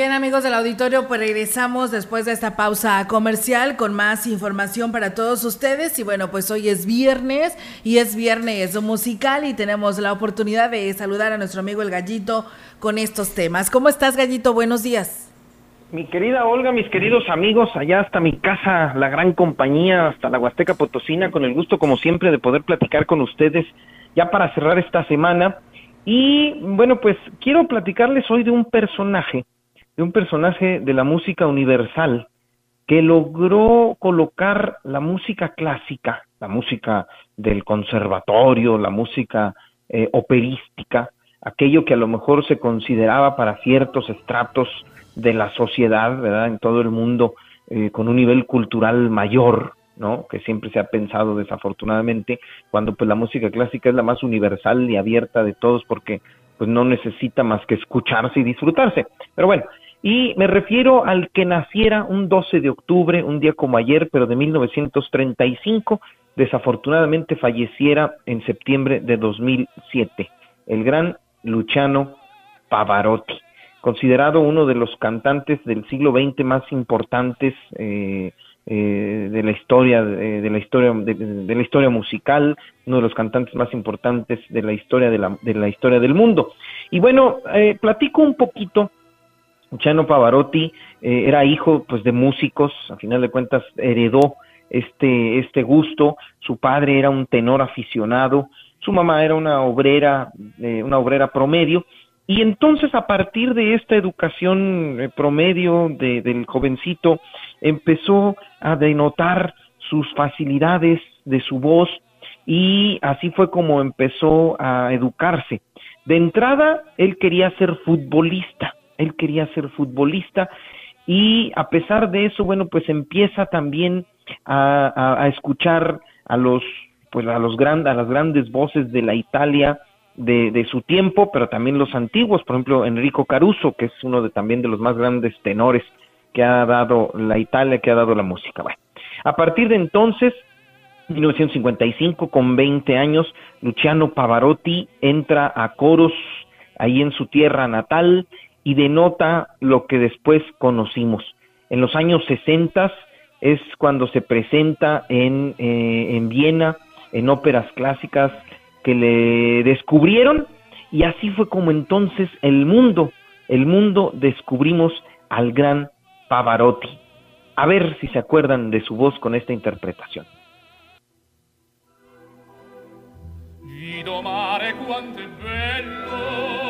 Bien amigos del auditorio, pues regresamos después de esta pausa comercial con más información para todos ustedes y bueno, pues hoy es viernes y es viernes musical y tenemos la oportunidad de saludar a nuestro amigo el gallito con estos temas. ¿Cómo estás gallito? Buenos días. Mi querida Olga, mis queridos amigos, allá hasta mi casa, la gran compañía, hasta la Huasteca Potosina, con el gusto como siempre de poder platicar con ustedes ya para cerrar esta semana. Y bueno, pues quiero platicarles hoy de un personaje de un personaje de la música universal que logró colocar la música clásica, la música del conservatorio, la música eh, operística, aquello que a lo mejor se consideraba para ciertos estratos de la sociedad, ¿verdad? En todo el mundo, eh, con un nivel cultural mayor, ¿no? Que siempre se ha pensado desafortunadamente, cuando pues la música clásica es la más universal y abierta de todos porque pues no necesita más que escucharse y disfrutarse. Pero bueno, y me refiero al que naciera un 12 de octubre, un día como ayer, pero de 1935, desafortunadamente falleciera en septiembre de 2007, el gran Luciano Pavarotti, considerado uno de los cantantes del siglo XX más importantes eh, eh, de la historia de, la historia de, la historia musical, uno de los cantantes más importantes de la historia de la, de la historia del mundo. Y bueno, eh, platico un poquito Luciano Pavarotti eh, era hijo pues de músicos, a final de cuentas heredó este, este gusto, su padre era un tenor aficionado, su mamá era una obrera, eh, una obrera promedio, y entonces a partir de esta educación eh, promedio de, del jovencito empezó a denotar sus facilidades de su voz y así fue como empezó a educarse. De entrada, él quería ser futbolista, él quería ser futbolista y a pesar de eso, bueno, pues empieza también a, escuchar a los pues a los grandes a las grandes voces de la Italia de, de, su tiempo, pero también los antiguos, por ejemplo Enrico Caruso, que es uno de también de los más grandes tenores que ha dado la Italia, que ha dado la música. Bueno, a partir de entonces, 1955, con 20 años, Luciano Pavarotti entra a coros ahí en su tierra natal y denota lo que después conocimos. En los años 60 es cuando se presenta en, eh, en Viena, en óperas clásicas que le descubrieron y así fue como entonces el mundo, el mundo descubrimos al gran Pavarotti. A ver si se acuerdan de su voz con esta interpretación. tanta sentimento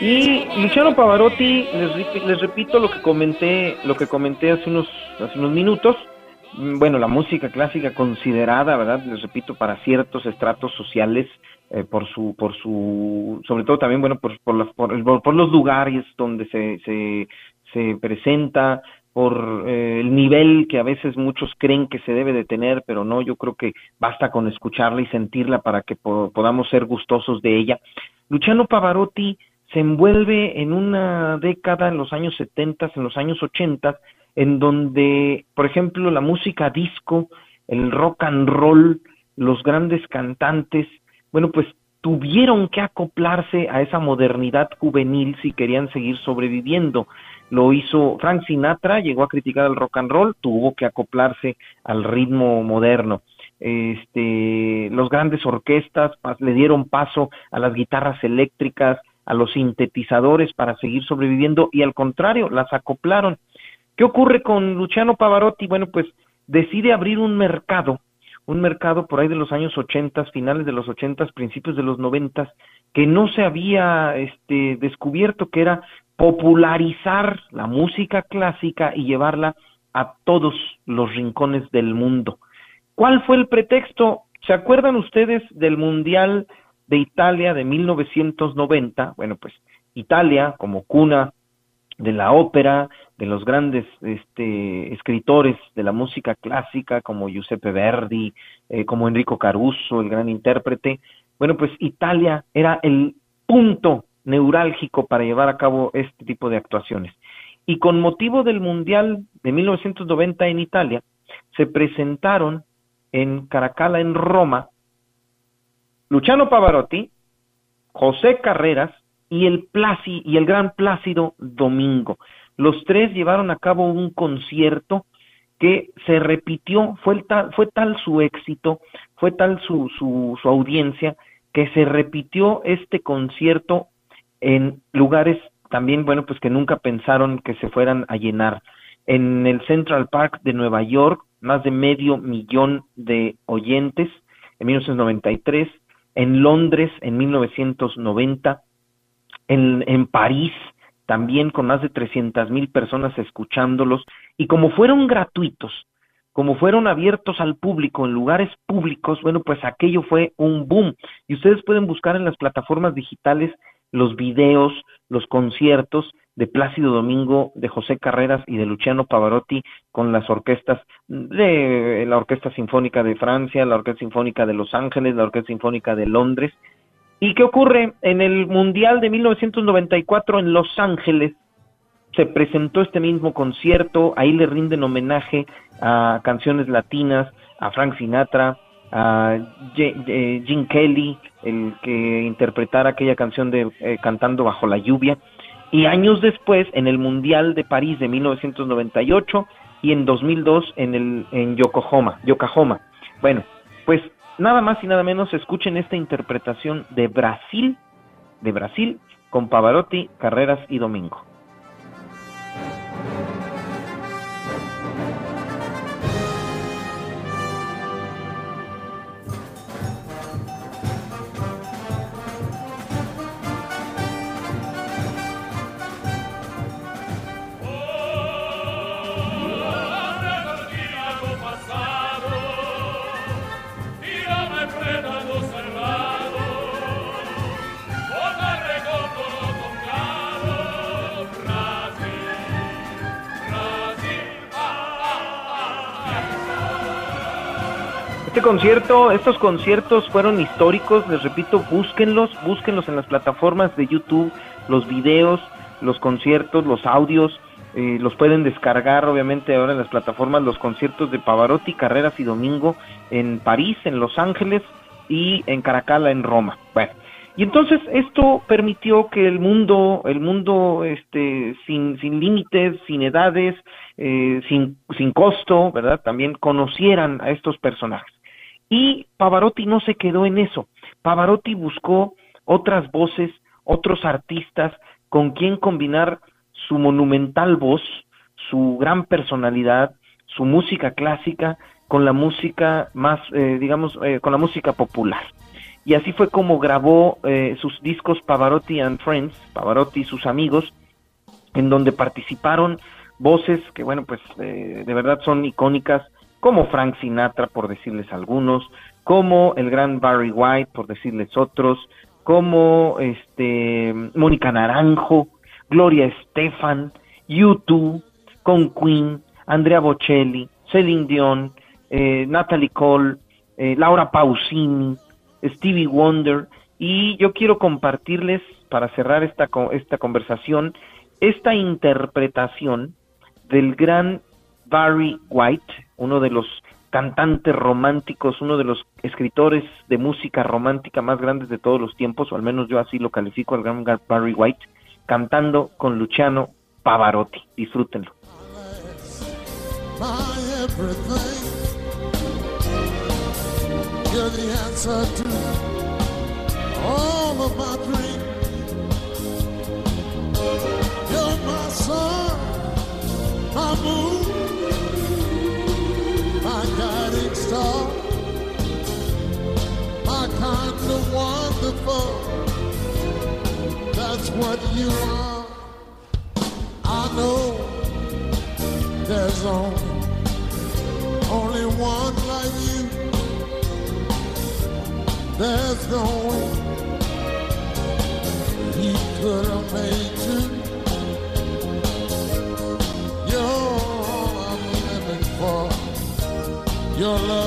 Y Luciano Pavarotti, les, repito lo que comenté, lo que comenté hace unos, hace unos minutos. Mm, bueno, la música clásica considerada, ¿verdad? Les repito, para ciertos estratos sociales, eh, por su, por su, sobre todo también, bueno, por, por, por, por los lugares donde se, se, se presenta, por eh, el nivel que a veces muchos creen que se debe de tener, pero no, yo creo que basta con escucharla y sentirla para que podamos ser gustosos de ella. Luciano Pavarotti se envuelve en una década en los años 70, en los años 80, en donde, por ejemplo, la música disco, el rock and roll, los grandes cantantes, bueno, pues tuvieron que acoplarse a esa modernidad juvenil si querían seguir sobreviviendo. Lo hizo Frank Sinatra, llegó a criticar el rock and roll, tuvo que acoplarse al ritmo moderno. Este, los grandes orquestas le dieron paso a las guitarras eléctricas, a los sintetizadores para seguir sobreviviendo y al contrario, las acoplaron. ¿Qué ocurre con Luciano Pavarotti? Bueno, pues decide abrir un mercado, un mercado por ahí de los años 80, finales de los 80, principios de los 90, que no se había este, descubierto, que era popularizar la música clásica y llevarla a todos los rincones del mundo. ¿Cuál fue el pretexto? ¿Se acuerdan ustedes del Mundial de Italia de 1990? Bueno, pues Italia, como cuna de la ópera, de los grandes este, escritores de la música clásica, como Giuseppe Verdi, eh, como Enrico Caruso, el gran intérprete. Bueno, pues Italia era el punto neurálgico para llevar a cabo este tipo de actuaciones. Y con motivo del Mundial de 1990 en Italia, se presentaron en Caracalla, en Roma, Luciano Pavarotti, José Carreras y el y el gran Plácido Domingo. Los tres llevaron a cabo un concierto que se repitió, fue tal, fue tal su éxito, fue tal su, su, su audiencia, que se repitió este concierto en lugares también, bueno, pues que nunca pensaron que se fueran a llenar. En el Central Park de Nueva York, más de medio millón de oyentes en 1993, en Londres en 1990, en, en París también con más de 300 mil personas escuchándolos, y como fueron gratuitos, como fueron abiertos al público en lugares públicos, bueno, pues aquello fue un boom. Y ustedes pueden buscar en las plataformas digitales los videos, los conciertos de Plácido Domingo, de José Carreras y de Luciano Pavarotti con las orquestas de la Orquesta Sinfónica de Francia, la Orquesta Sinfónica de Los Ángeles, la Orquesta Sinfónica de Londres, ¿Y qué ocurre? En el Mundial de 1994 en Los Ángeles se presentó este mismo concierto, ahí le rinden homenaje a canciones latinas, a Frank Sinatra, a Jim Kelly, el que interpretara aquella canción de eh, Cantando bajo la lluvia, y años después en el Mundial de París de 1998 y en 2002 en el en Yokohama, Yokohama. Bueno, pues nada más y nada menos escuchen esta interpretación de Brasil, de Brasil, con Pavarotti, Carreras y Domingo. Este concierto, estos conciertos fueron históricos, les repito, búsquenlos, búsquenlos en las plataformas de YouTube, los videos, los conciertos, los audios, eh, los pueden descargar obviamente ahora en las plataformas, los conciertos de Pavarotti, Carreras y Domingo en París, en Los Ángeles y en Caracalla, en Roma. Bueno, y entonces esto permitió que el mundo, el mundo este, sin, sin límites, sin edades, eh, sin, sin costo, ¿verdad? También conocieran a estos personajes. Y Pavarotti no se quedó en eso. Pavarotti buscó otras voces, otros artistas con quien combinar su monumental voz, su gran personalidad, su música clásica con la música más, eh, digamos, eh, con la música popular. Y así fue como grabó eh, sus discos Pavarotti and Friends, Pavarotti y sus amigos, en donde participaron voces que, bueno, pues de verdad son icónicas como Frank Sinatra, por decirles algunos, como el gran Barry White, por decirles otros, como este Mónica Naranjo, Gloria Estefan, U2, con Queen, Andrea Bocelli, Celine Dion, eh, Natalie Cole, eh, Laura Pausini, Stevie Wonder, y yo quiero compartirles, para cerrar esta, esta conversación, esta interpretación del gran Barry White, uno de los cantantes románticos, uno de los escritores de música romántica más grandes de todos los tiempos, o al menos yo así lo califico al gran Barry White, cantando con Luciano Pavarotti. Disfrútenlo. star. My kind of wonderful. That's what you are. I know there's only only one like you. There's no way he could have made you. Love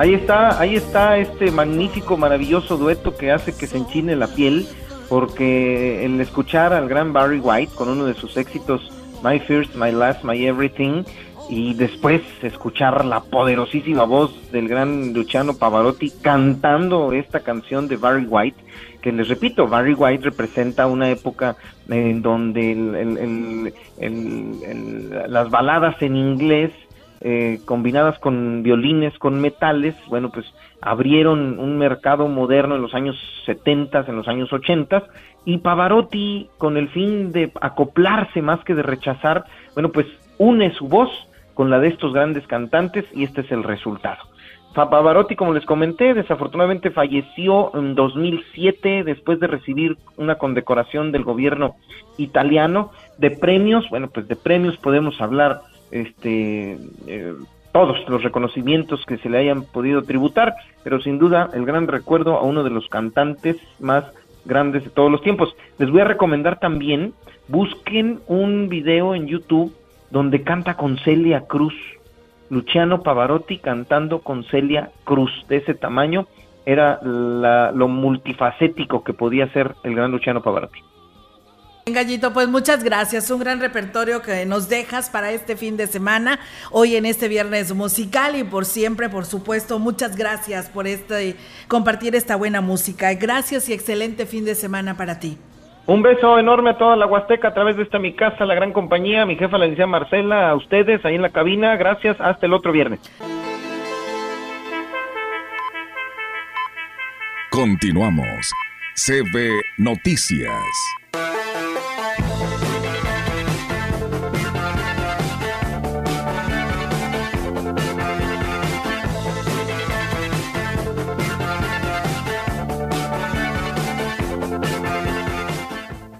Ahí está, ahí está este magnífico, maravilloso dueto que hace que se enchine la piel, porque el escuchar al gran Barry White con uno de sus éxitos, My First, My Last, My Everything, y después escuchar la poderosísima voz del gran Luciano Pavarotti cantando esta canción de Barry White, que les repito, Barry White representa una época en donde el- el- el- las baladas en inglés eh, combinadas con violines, con metales, bueno, pues abrieron un mercado moderno en los años 70, en los años 80, y Pavarotti, con el fin de acoplarse más que de rechazar, bueno, pues une su voz con la de estos grandes cantantes y este es el resultado. Pa- Pavarotti, como les comenté, desafortunadamente falleció en 2007 después de recibir una condecoración del gobierno italiano de premios. Bueno, pues de premios podemos hablar este eh, todos los reconocimientos que se le hayan podido tributar, pero sin duda el gran recuerdo a uno de los cantantes más grandes de todos los tiempos. Les voy a recomendar también, busquen un video en YouTube donde canta con Celia Cruz. Luciano Pavarotti cantando con Celia Cruz. De ese tamaño era la- lo multifacético que podía ser el gran Luciano Pavarotti. Gallito, pues muchas gracias. Un gran repertorio que nos dejas para este fin de semana, hoy en este viernes musical y por siempre, por supuesto, muchas gracias por este compartir esta buena música. Gracias y excelente fin de semana para ti. Un beso enorme a toda la Huasteca a través de esta mi casa, la gran compañía, mi jefa la licenciada Marcela, a ustedes ahí en la cabina. Gracias, hasta el otro viernes. Continuamos. CB Noticias.